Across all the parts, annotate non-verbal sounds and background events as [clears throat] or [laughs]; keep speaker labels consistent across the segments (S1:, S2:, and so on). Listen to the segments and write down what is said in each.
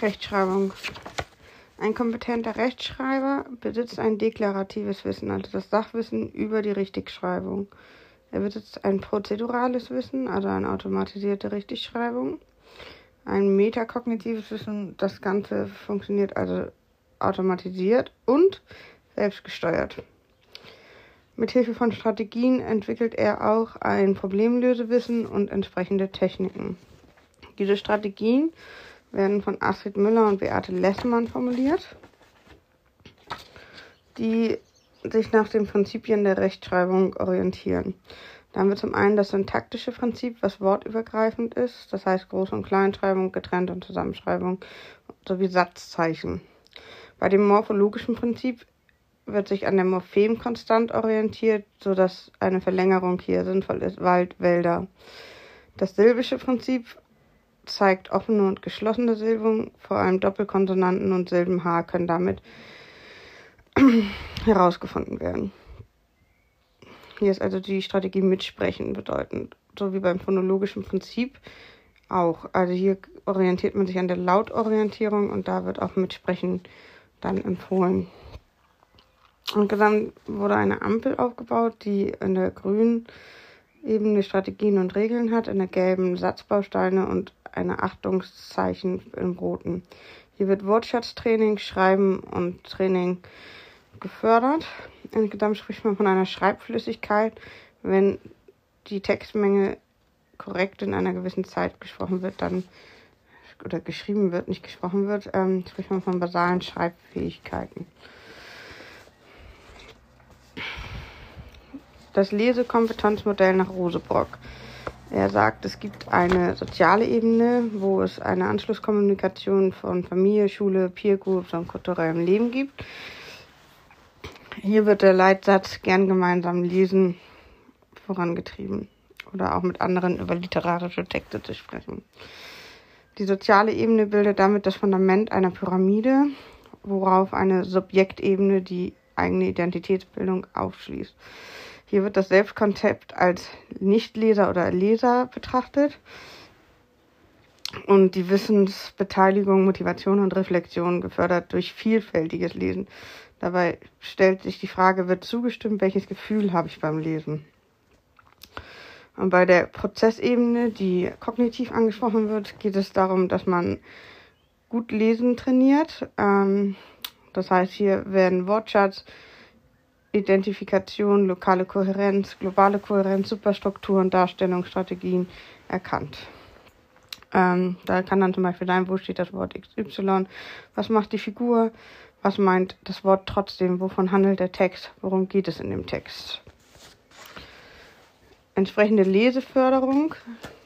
S1: Rechtschreibung. Ein kompetenter Rechtschreiber besitzt ein deklaratives Wissen, also das Sachwissen über die Richtigschreibung. Er besitzt ein prozedurales Wissen, also eine automatisierte Richtigschreibung. Ein metakognitives Wissen, das Ganze funktioniert also automatisiert und selbstgesteuert. Mithilfe von Strategien entwickelt er auch ein Problemlösewissen und entsprechende Techniken. Diese Strategien werden von Astrid Müller und Beate Lessmann formuliert, die sich nach den Prinzipien der Rechtschreibung orientieren. Da haben wir zum einen das syntaktische Prinzip, was wortübergreifend ist, das heißt Groß- und Kleinschreibung, Getrennt- und Zusammenschreibung sowie Satzzeichen. Bei dem morphologischen Prinzip wird sich an der Morphem-Konstant orientiert, sodass eine Verlängerung hier sinnvoll ist. Wald, Wälder. Das silbische Prinzip zeigt offene und geschlossene Silben, vor allem Doppelkonsonanten und Silbenhaar können damit [clears throat] herausgefunden werden. Hier ist also die Strategie Mitsprechen bedeutend, so wie beim phonologischen Prinzip auch. Also hier orientiert man sich an der Lautorientierung und da wird auch Mitsprechen dann empfohlen. Und dann wurde eine Ampel aufgebaut, die in der grünen Ebene Strategien und Regeln hat, in der gelben Satzbausteine und eine Achtungszeichen im roten. Hier wird Wortschatztraining, Schreiben und Training gefördert. Insgesamt spricht man von einer Schreibflüssigkeit, wenn die Textmenge korrekt in einer gewissen Zeit gesprochen wird, dann oder geschrieben wird, nicht gesprochen wird, ähm, spricht man von basalen Schreibfähigkeiten. Das Lesekompetenzmodell nach Rosebrock. Er sagt, es gibt eine soziale Ebene, wo es eine Anschlusskommunikation von Familie, Schule, Peer Groups und kulturellem Leben gibt. Hier wird der Leitsatz gern gemeinsam lesen vorangetrieben oder auch mit anderen über literarische Texte zu sprechen. Die soziale Ebene bildet damit das Fundament einer Pyramide, worauf eine Subjektebene die eigene Identitätsbildung aufschließt. Hier wird das Selbstkonzept als Nichtleser oder Leser betrachtet und die Wissensbeteiligung, Motivation und Reflexion gefördert durch vielfältiges Lesen. Dabei stellt sich die Frage, wird zugestimmt, welches Gefühl habe ich beim Lesen? Und bei der Prozessebene, die kognitiv angesprochen wird, geht es darum, dass man gut lesen trainiert. Ähm, das heißt, hier werden Wortschatz, Identifikation, lokale Kohärenz, globale Kohärenz, Superstrukturen, Darstellungsstrategien erkannt. Ähm, da kann dann zum Beispiel sein, wo steht das Wort XY, was macht die Figur, was meint das Wort trotzdem, wovon handelt der Text, worum geht es in dem Text. Entsprechende Leseförderung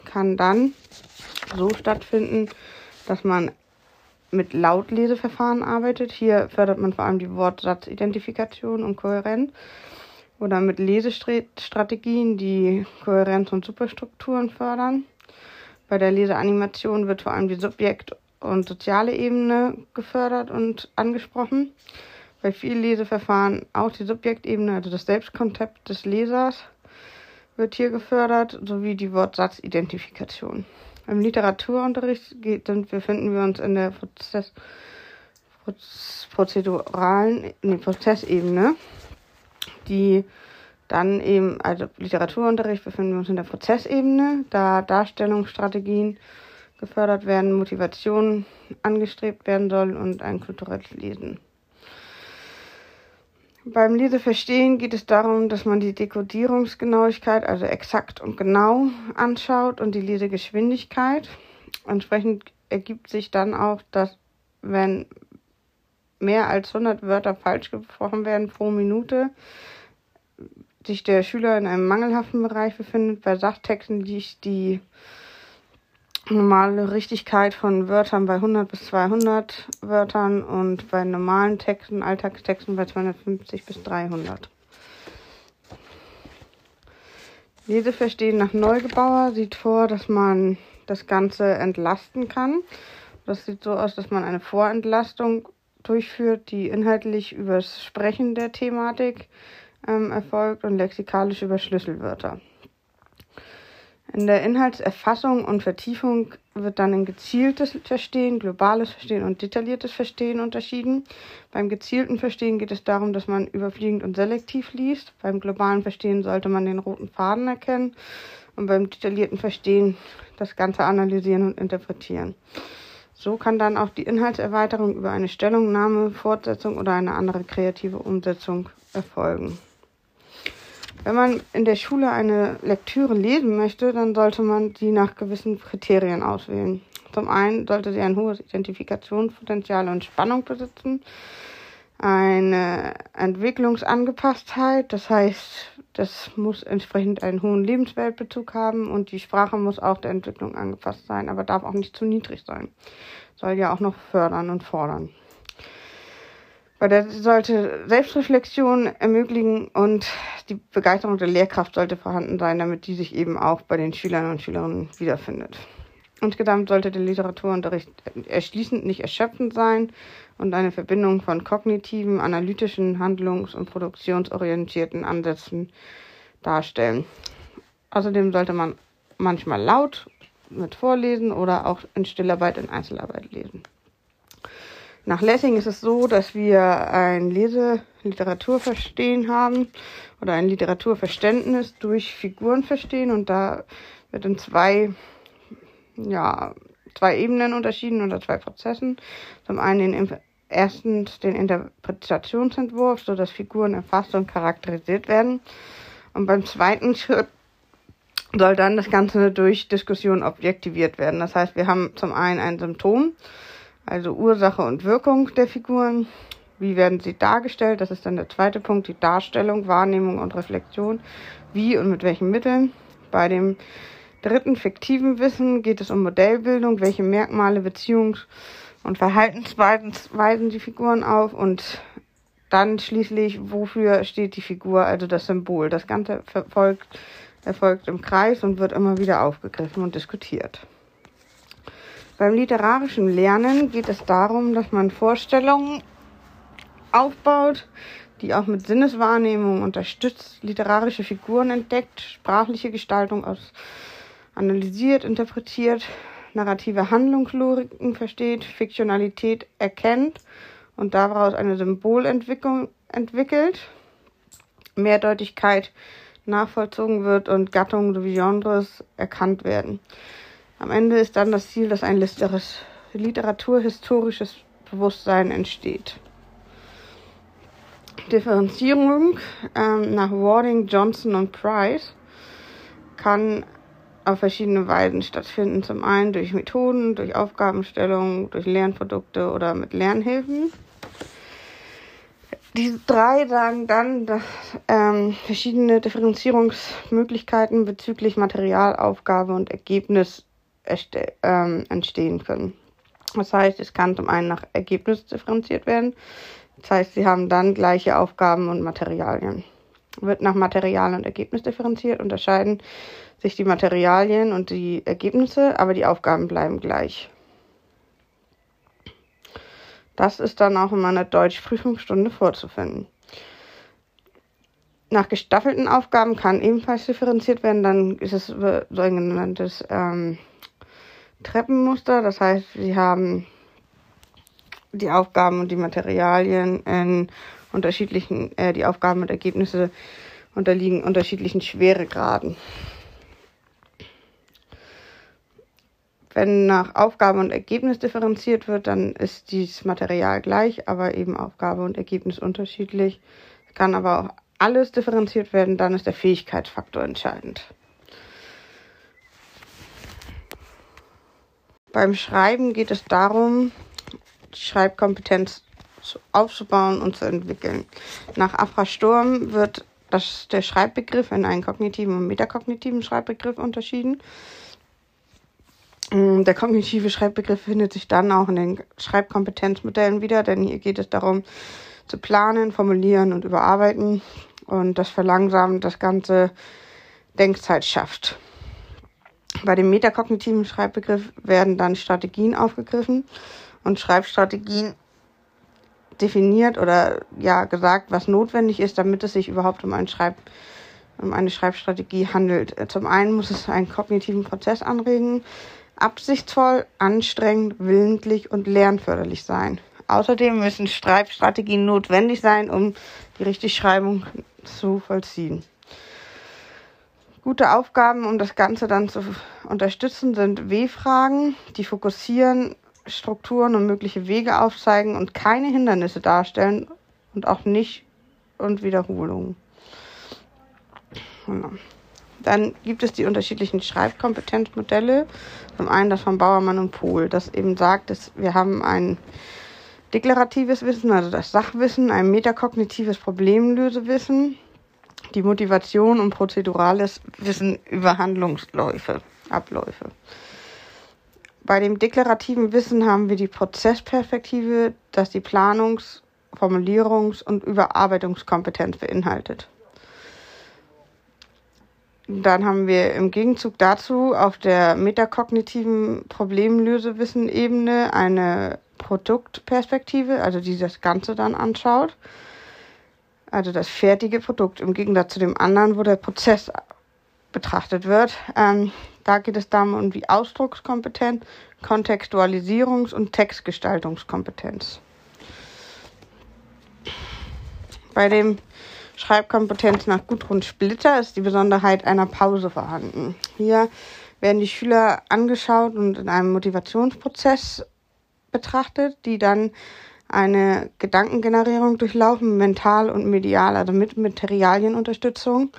S1: kann dann so stattfinden, dass man mit Lautleseverfahren arbeitet. Hier fördert man vor allem die Wortsatzidentifikation und Kohärenz. Oder mit Lesestrategien, die Kohärenz und Superstrukturen fördern. Bei der Leseanimation wird vor allem die Subjekt- und soziale Ebene gefördert und angesprochen. Bei vielen Leseverfahren auch die Subjektebene, also das Selbstkonzept des Lesers, wird hier gefördert, sowie die Wortsatzidentifikation. Im Literaturunterricht geht, dann befinden wir uns in der Prozess, prozeduralen nee, Prozessebene, die dann eben, also Literaturunterricht befinden wir uns in der Prozessebene, da Darstellungsstrategien gefördert werden, Motivation angestrebt werden soll und ein kulturelles Lesen. Beim Leseverstehen geht es darum, dass man die Dekodierungsgenauigkeit, also exakt und genau, anschaut und die Lesegeschwindigkeit. Entsprechend ergibt sich dann auch, dass wenn mehr als 100 Wörter falsch gesprochen werden pro Minute, sich der Schüler in einem mangelhaften Bereich befindet. Bei Sachtexten liegt die normale Richtigkeit von Wörtern bei 100 bis 200 Wörtern und bei normalen Texten, Alltagstexten bei 250 bis 300. Leseverstehen nach Neugebauer sieht vor, dass man das Ganze entlasten kann. Das sieht so aus, dass man eine Vorentlastung durchführt, die inhaltlich übers Sprechen der Thematik ähm, erfolgt und lexikalisch über Schlüsselwörter. In der Inhaltserfassung und Vertiefung wird dann in gezieltes Verstehen, globales Verstehen und detailliertes Verstehen unterschieden. Beim gezielten Verstehen geht es darum, dass man überfliegend und selektiv liest. Beim globalen Verstehen sollte man den roten Faden erkennen und beim detaillierten Verstehen das Ganze analysieren und interpretieren. So kann dann auch die Inhaltserweiterung über eine Stellungnahme, Fortsetzung oder eine andere kreative Umsetzung erfolgen. Wenn man in der Schule eine Lektüre lesen möchte, dann sollte man sie nach gewissen Kriterien auswählen. Zum einen sollte sie ein hohes Identifikationspotenzial und Spannung besitzen, eine Entwicklungsangepasstheit, das heißt, das muss entsprechend einen hohen Lebensweltbezug haben und die Sprache muss auch der Entwicklung angepasst sein, aber darf auch nicht zu niedrig sein. Soll ja auch noch fördern und fordern. Weil der sollte Selbstreflexion ermöglichen und die Begeisterung der Lehrkraft sollte vorhanden sein, damit die sich eben auch bei den Schülern und Schülerinnen wiederfindet. Insgesamt sollte der Literaturunterricht erschließend, nicht erschöpfend sein und eine Verbindung von kognitiven, analytischen, handlungs- und produktionsorientierten Ansätzen darstellen. Außerdem sollte man manchmal laut mit vorlesen oder auch in Stillarbeit in Einzelarbeit lesen. Nach Lessing ist es so, dass wir ein Lese-Literaturverstehen haben oder ein Literaturverständnis durch Figuren verstehen und da wird in zwei, ja, zwei Ebenen unterschieden oder zwei Prozessen. Zum einen den erstens den Interpretationsentwurf, so dass Figuren erfasst und charakterisiert werden. Und beim zweiten [laughs] Schritt soll dann das Ganze durch Diskussion objektiviert werden. Das heißt, wir haben zum einen ein Symptom, also Ursache und Wirkung der Figuren. Wie werden sie dargestellt? Das ist dann der zweite Punkt, die Darstellung, Wahrnehmung und Reflexion. Wie und mit welchen Mitteln? Bei dem dritten fiktiven Wissen geht es um Modellbildung, welche Merkmale, Beziehungs- und Verhaltensweisen die Figuren auf und dann schließlich, wofür steht die Figur, also das Symbol. Das Ganze verfolgt, erfolgt im Kreis und wird immer wieder aufgegriffen und diskutiert. Beim literarischen Lernen geht es darum, dass man Vorstellungen aufbaut, die auch mit Sinneswahrnehmung unterstützt, literarische Figuren entdeckt, sprachliche Gestaltung aus analysiert, interpretiert, narrative Handlungslogiken versteht, Fiktionalität erkennt und daraus eine Symbolentwicklung entwickelt, Mehrdeutigkeit nachvollzogen wird und Gattungen sowie Genres erkannt werden. Am Ende ist dann das Ziel, dass ein literaturhistorisches Bewusstsein entsteht. Differenzierung ähm, nach Warding, Johnson und Price kann auf verschiedene Weisen stattfinden. Zum einen durch Methoden, durch Aufgabenstellung, durch Lernprodukte oder mit Lernhilfen. Diese drei sagen dann, dass ähm, verschiedene Differenzierungsmöglichkeiten bezüglich Materialaufgabe und Ergebnis ähm, entstehen können. Das heißt, es kann zum einen nach Ergebnis differenziert werden. Das heißt, sie haben dann gleiche Aufgaben und Materialien. Wird nach Material und Ergebnis differenziert, unterscheiden sich die Materialien und die Ergebnisse, aber die Aufgaben bleiben gleich. Das ist dann auch in meiner Deutschprüfungsstunde vorzufinden. Nach gestaffelten Aufgaben kann ebenfalls differenziert werden. Dann ist es so ein genanntes ähm, Treppenmuster. Das heißt, sie haben die Aufgaben und die Materialien in unterschiedlichen, äh, die Aufgaben und Ergebnisse unterliegen unterschiedlichen Schweregraden. Wenn nach Aufgabe und Ergebnis differenziert wird, dann ist dieses Material gleich, aber eben Aufgabe und Ergebnis unterschiedlich. Kann aber auch alles differenziert werden, dann ist der Fähigkeitsfaktor entscheidend. Beim Schreiben geht es darum, die Schreibkompetenz aufzubauen und zu entwickeln. Nach Afra Sturm wird das, der Schreibbegriff in einen kognitiven und metakognitiven Schreibbegriff unterschieden. Mm, der kognitive Schreibbegriff findet sich dann auch in den Schreibkompetenzmodellen wieder, denn hier geht es darum, zu planen, formulieren und überarbeiten und das verlangsamt das ganze Denkzeit schafft. Bei dem metakognitiven Schreibbegriff werden dann Strategien aufgegriffen und Schreibstrategien definiert oder ja gesagt, was notwendig ist, damit es sich überhaupt um Schreib um eine Schreibstrategie handelt. Zum einen muss es einen kognitiven Prozess anregen, absichtsvoll, anstrengend, willentlich und lernförderlich sein. Außerdem müssen Schreibstrategien notwendig sein, um die Richtigschreibung zu vollziehen. Gute Aufgaben, um das Ganze dann zu unterstützen, sind W-Fragen, die fokussieren, Strukturen und mögliche Wege aufzeigen und keine Hindernisse darstellen und auch nicht und Wiederholungen. Genau. Dann gibt es die unterschiedlichen Schreibkompetenzmodelle. Zum einen das von Bauermann und Pohl, das eben sagt, dass wir haben ein deklaratives Wissen, also das Sachwissen, ein metakognitives Problemlösewissen, die Motivation und prozedurales Wissen über Handlungsläufe, Abläufe. Bei dem deklarativen Wissen haben wir die Prozessperspektive, das die Planungs-, Formulierungs- und Überarbeitungskompetenz beinhaltet. Dann haben wir im Gegenzug dazu auf der metakognitiven Problemlösewissen-Ebene eine Produktperspektive, also die das Ganze dann anschaut. Also das fertige Produkt im Gegensatz zu dem anderen, wo der Prozess betrachtet wird. Ähm, da geht es darum um die Ausdruckskompetenz, Kontextualisierungs- und Textgestaltungskompetenz. Bei dem Schreibkompetenz nach Gudrun Splitter ist die Besonderheit einer Pause vorhanden. Hier werden die Schüler angeschaut und in einem Motivationsprozess betrachtet, die dann eine Gedankengenerierung durchlaufen, mental und medial, also mit Materialienunterstützung.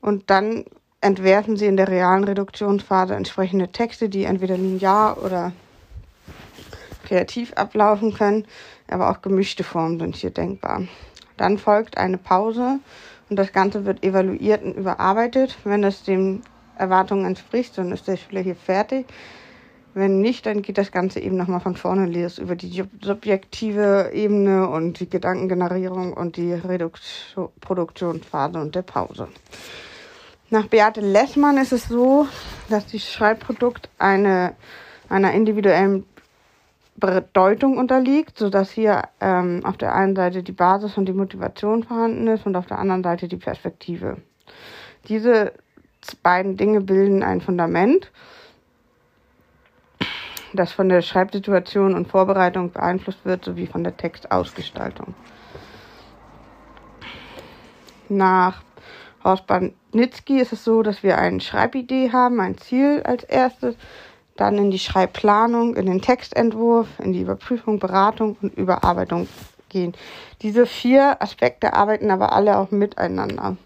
S1: Und dann entwerfen sie in der realen Reduktionsphase entsprechende Texte, die entweder linear oder kreativ ablaufen können, aber auch gemischte Formen sind hier denkbar. Dann folgt eine Pause und das Ganze wird evaluiert und überarbeitet. Wenn es den Erwartungen entspricht, dann ist der Schüler hier fertig. Wenn nicht, dann geht das Ganze eben nochmal von vorne les über die subjektive Ebene und die Gedankengenerierung und die Produktionsphase und der Pause. Nach Beate Lessmann ist es so, dass das Schreibprodukt eine, einer individuellen Bedeutung unterliegt, sodass hier ähm, auf der einen Seite die Basis und die Motivation vorhanden ist und auf der anderen Seite die Perspektive. Diese beiden Dinge bilden ein Fundament, das von der Schreibsituation und Vorbereitung beeinflusst wird, sowie von der Textausgestaltung. Nach Horst Bandnitzki ist es so, dass wir eine Schreibidee haben, ein Ziel als erstes, dann in die Schreibplanung, in den Textentwurf, in die Überprüfung, Beratung und Überarbeitung gehen. Diese vier Aspekte arbeiten aber alle auch miteinander.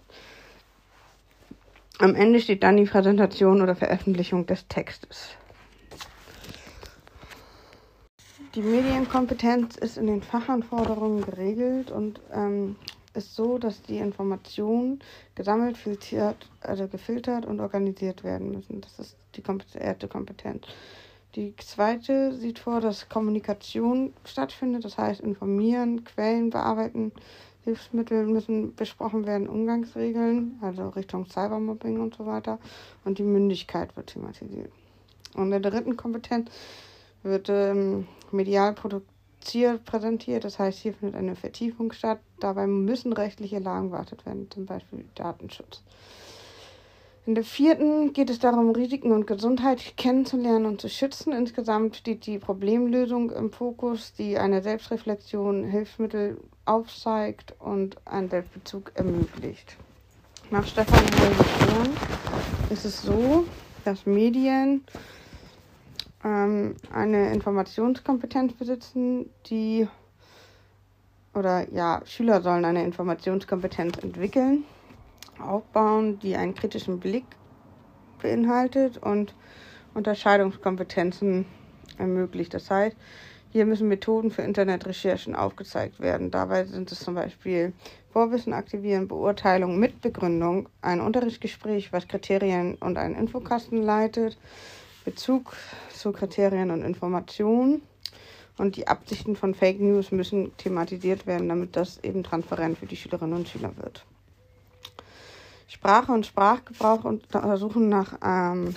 S1: Am Ende steht dann die Präsentation oder Veröffentlichung des Textes. Die Medienkompetenz ist in den Fachanforderungen geregelt und ähm, ist so, dass die Informationen gesammelt, filtriert, also gefiltert und organisiert werden müssen. Das ist die erste Kompetenz. Die zweite sieht vor, dass Kommunikation stattfindet, das heißt informieren, Quellen bearbeiten, Hilfsmittel müssen besprochen werden, Umgangsregeln, also Richtung Cybermobbing und so weiter. Und die Mündigkeit wird thematisiert. Und der dritten Kompetenz wird ähm, Medialprodukt Ziel präsentiert. Das heißt, hier findet eine Vertiefung statt. Dabei müssen rechtliche Lagen beachtet werden, zum Beispiel Datenschutz. In der vierten geht es darum, Risiken und Gesundheit kennenzulernen und zu schützen. Insgesamt steht die Problemlösung im Fokus, die eine Selbstreflexion, Hilfsmittel aufzeigt und einen Selbstbezug ermöglicht. Nach Stefan Helge ist es so, dass Medien ähm, eine Informationskompetenz besitzen, die oder ja, Schüler sollen eine Informationskompetenz entwickeln, aufbauen, die einen kritischen Blick beinhaltet und Unterscheidungskompetenzen ermöglicht. Das heißt, hier müssen Methoden für Internetrecherchen aufgezeigt werden. Dabei sind es zum Beispiel Vorwissen aktivieren, Beurteilung mit Begründung, ein Unterrichtsgespräch, was Kriterien und einen Infokasten leitet, Bezug zu Kriterien und Informationen. Und die Absichten von Fake News müssen thematisiert werden, damit das eben transparent für die Schülerinnen und Schüler wird. Sprache und Sprachgebrauch untersuchen nach ähm,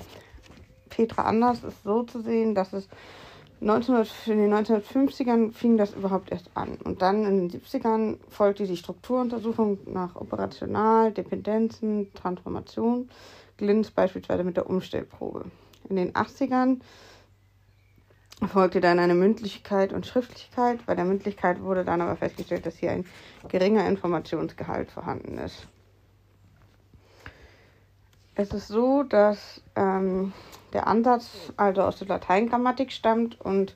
S1: Petra Anders ist so zu sehen, dass es 1900, in den 1950ern fing das überhaupt erst an. Und dann in den 70ern folgte die Strukturuntersuchung nach Operational, Dependenzen, Transformation, Glins beispielsweise mit der Umstellprobe. In den 80ern folgte dann eine Mündlichkeit und Schriftlichkeit. Bei der Mündlichkeit wurde dann aber festgestellt, dass hier ein geringer Informationsgehalt vorhanden ist. Es ist so, dass ähm, der Ansatz also aus der Lateingrammatik stammt und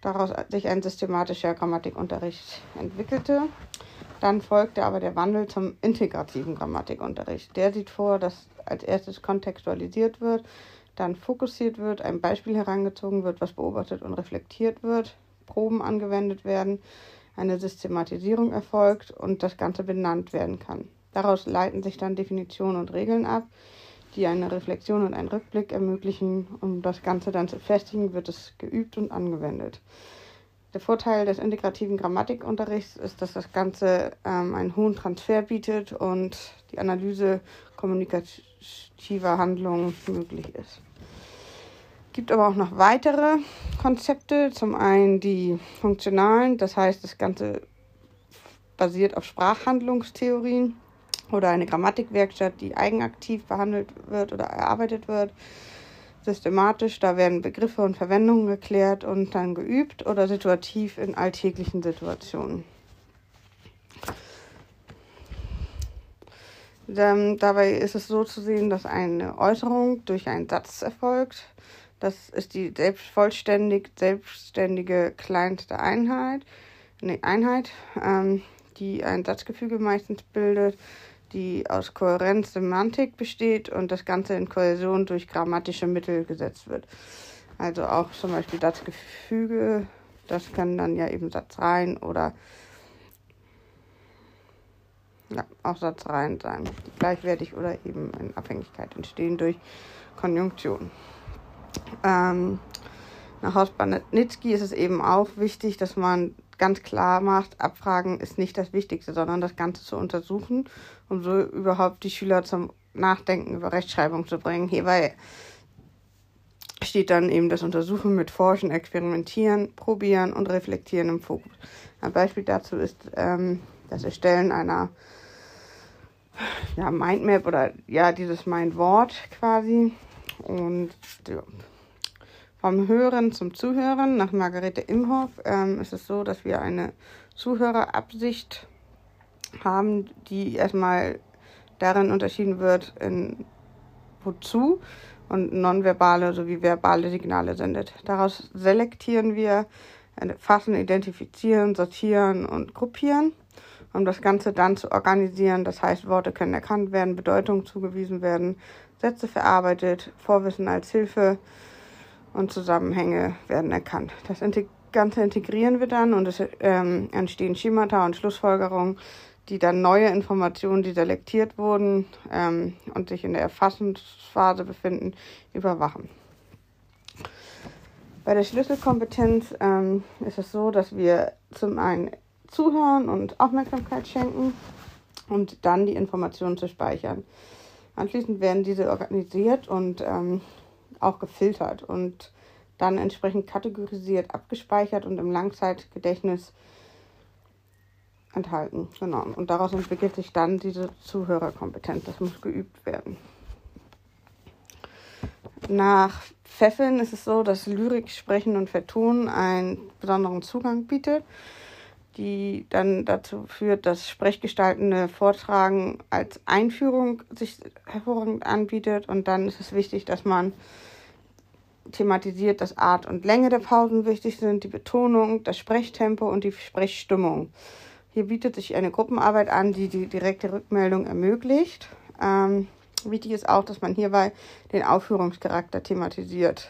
S1: daraus sich ein systematischer Grammatikunterricht entwickelte. Dann folgte aber der Wandel zum integrativen Grammatikunterricht. Der sieht vor, dass als erstes kontextualisiert wird, dann fokussiert wird, ein Beispiel herangezogen wird, was beobachtet und reflektiert wird, Proben angewendet werden, eine Systematisierung erfolgt und das Ganze benannt werden kann. Daraus leiten sich dann Definitionen und Regeln ab, die eine Reflexion und einen Rückblick ermöglichen. Um das Ganze dann zu festigen, wird es geübt und angewendet. Der Vorteil des integrativen Grammatikunterrichts ist, dass das Ganze ähm, einen hohen Transfer bietet und die Analyse kommunikativer Handlungen möglich ist. Gibt aber auch noch weitere Konzepte. Zum einen die funktionalen, das heißt, das Ganze basiert auf Sprachhandlungstheorien oder eine Grammatikwerkstatt, die eigenaktiv behandelt wird oder erarbeitet wird. Systematisch, da werden Begriffe und Verwendungen geklärt und dann geübt oder situativ in alltäglichen Situationen. Ähm, dabei ist es so zu sehen, dass eine Äußerung durch einen Satz erfolgt. Das ist die selbst vollständig selbstständige kleinste Einheit, eine Einheit, ähm, die ein Satzgefüge meistens bildet die aus Kohärenz, Semantik besteht und das Ganze in Kohäsion durch grammatische Mittel gesetzt wird. Also auch zum Beispiel das Gefüge, das kann dann ja eben Satzreihen oder ja, auch Satzreihen sein, die gleichwertig oder eben in Abhängigkeit entstehen durch Konjunktion. Ähm, nach Haus-Bannitzky ist es eben auch wichtig, dass man ganz klar macht, Abfragen ist nicht das Wichtigste, sondern das Ganze zu untersuchen, um so überhaupt die Schüler zum Nachdenken über Rechtschreibung zu bringen. Hierbei steht dann eben das Untersuchen mit Forschen, Experimentieren, Probieren und Reflektieren im Fokus. Ein Beispiel dazu ist ähm, das Erstellen einer ja, Mindmap oder ja, dieses Mindwort quasi. Und ja, vom Hören zum Zuhören nach Margarete Imhoff ähm, ist es so, dass wir eine Zuhörerabsicht haben, die erstmal darin unterschieden wird, in wozu und nonverbale sowie verbale Signale sendet. Daraus selektieren wir, fassen, identifizieren, sortieren und gruppieren, um das Ganze dann zu organisieren. Das heißt, Worte können erkannt werden, Bedeutung zugewiesen werden, Sätze verarbeitet, Vorwissen als Hilfe und Zusammenhänge werden erkannt. Das Ganze integrieren wir dann und es ähm, entstehen Schemata und Schlussfolgerungen, die dann neue Informationen, die selektiert wurden ähm, und sich in der Erfassungsphase befinden, überwachen. Bei der Schlüsselkompetenz ähm, ist es so, dass wir zum einen zuhören und Aufmerksamkeit schenken und dann die Informationen zu speichern. Anschließend werden diese organisiert und ähm, auch gefiltert und dann entsprechend kategorisiert, abgespeichert und im Langzeitgedächtnis enthalten. Genau. Und daraus entwickelt sich dann diese Zuhörerkompetenz. Das muss geübt werden. Nach Pfeffeln ist es so, dass Lyrik, Sprechen und Vertonen einen besonderen Zugang bietet, die dann dazu führt, dass sprechgestaltende Vortragen als Einführung sich hervorragend anbietet. Und dann ist es wichtig, dass man thematisiert, dass Art und Länge der Pausen wichtig sind, die Betonung, das Sprechtempo und die Sprechstimmung. Hier bietet sich eine Gruppenarbeit an, die die direkte Rückmeldung ermöglicht. Ähm, wichtig ist auch, dass man hierbei den Aufführungscharakter thematisiert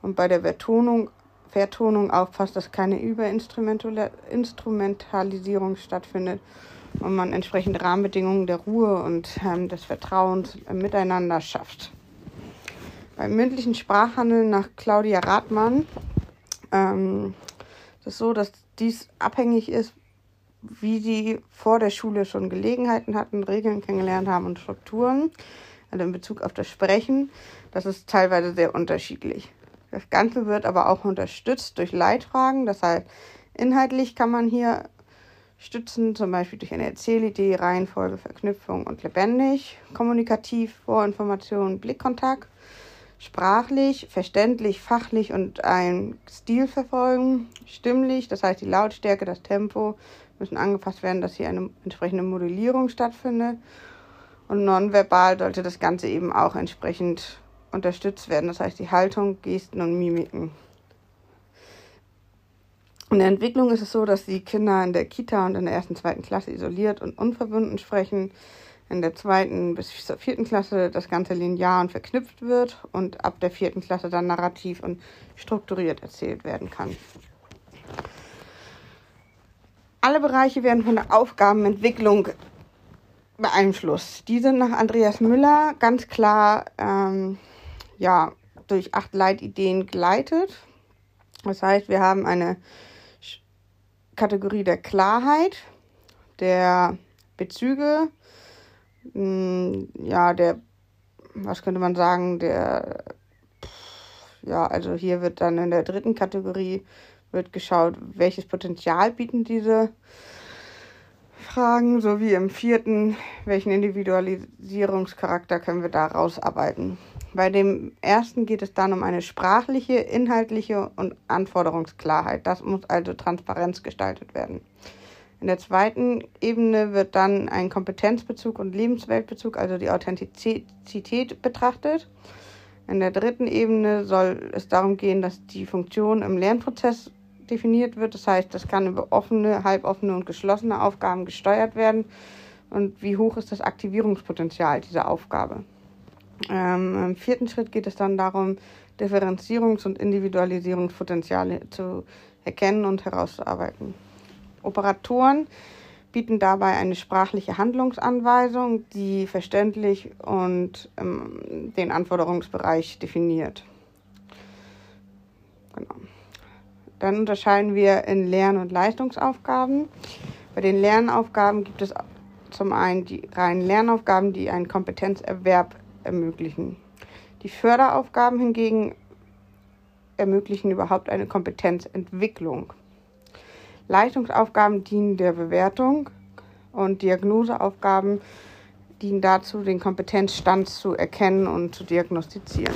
S1: und bei der Vertonung, Vertonung aufpasst, dass keine Überinstrumentalisierung stattfindet und man entsprechend Rahmenbedingungen der Ruhe und ähm, des Vertrauens miteinander schafft. Beim mündlichen Sprachhandeln nach Claudia Rathmann ähm, ist es so, dass dies abhängig ist, wie sie vor der Schule schon Gelegenheiten hatten, Regeln kennengelernt haben und Strukturen. Also in Bezug auf das Sprechen, das ist teilweise sehr unterschiedlich. Das Ganze wird aber auch unterstützt durch Leitfragen. Das heißt, inhaltlich kann man hier stützen, zum Beispiel durch eine Erzählidee, Reihenfolge, Verknüpfung und lebendig, kommunikativ, Vorinformation, Blickkontakt, sprachlich, verständlich, fachlich und ein Stil verfolgen, stimmlich, das heißt die Lautstärke, das Tempo müssen angepasst werden, dass hier eine entsprechende Modellierung stattfindet und nonverbal sollte das Ganze eben auch entsprechend unterstützt werden, das heißt die Haltung, Gesten und Mimiken. In der Entwicklung ist es so, dass die Kinder in der Kita und in der ersten, zweiten Klasse isoliert und unverbunden sprechen. In der zweiten bis zur vierten Klasse das Ganze linear und verknüpft wird und ab der vierten Klasse dann narrativ und strukturiert erzählt werden kann. Alle Bereiche werden von der Aufgabenentwicklung beeinflusst. Die sind nach Andreas Müller ganz klar ähm, ja, durch acht Leitideen geleitet. Das heißt, wir haben eine Kategorie der Klarheit, der Bezüge, hm, ja, der, was könnte man sagen, der, ja, also hier wird dann in der dritten Kategorie wird geschaut, welches Potenzial bieten diese Fragen, sowie im vierten, welchen Individualisierungscharakter können wir da rausarbeiten. Bei dem ersten geht es dann um eine sprachliche, inhaltliche und Anforderungsklarheit. Das muss also Transparenz gestaltet werden. In der zweiten Ebene wird dann ein Kompetenzbezug und Lebensweltbezug, also die Authentizität betrachtet. In der dritten Ebene soll es darum gehen, dass die Funktion im Lernprozess definiert wird. Das heißt, das kann über offene, halboffene und geschlossene Aufgaben gesteuert werden. Und wie hoch ist das Aktivierungspotenzial dieser Aufgabe? Ähm, Im vierten Schritt geht es dann darum, Differenzierungs- und Individualisierungspotenziale zu erkennen und herauszuarbeiten. Operatoren bieten dabei eine sprachliche Handlungsanweisung, die verständlich und ähm, den Anforderungsbereich definiert. Genau. Dann unterscheiden wir in Lern- und Leistungsaufgaben. Bei den Lernaufgaben gibt es zum einen die reinen Lernaufgaben, die einen Kompetenzerwerb ermöglichen. Die Förderaufgaben hingegen ermöglichen überhaupt eine Kompetenzentwicklung. Leistungsaufgaben dienen der Bewertung und Diagnoseaufgaben dienen dazu, den Kompetenzstand zu erkennen und zu diagnostizieren.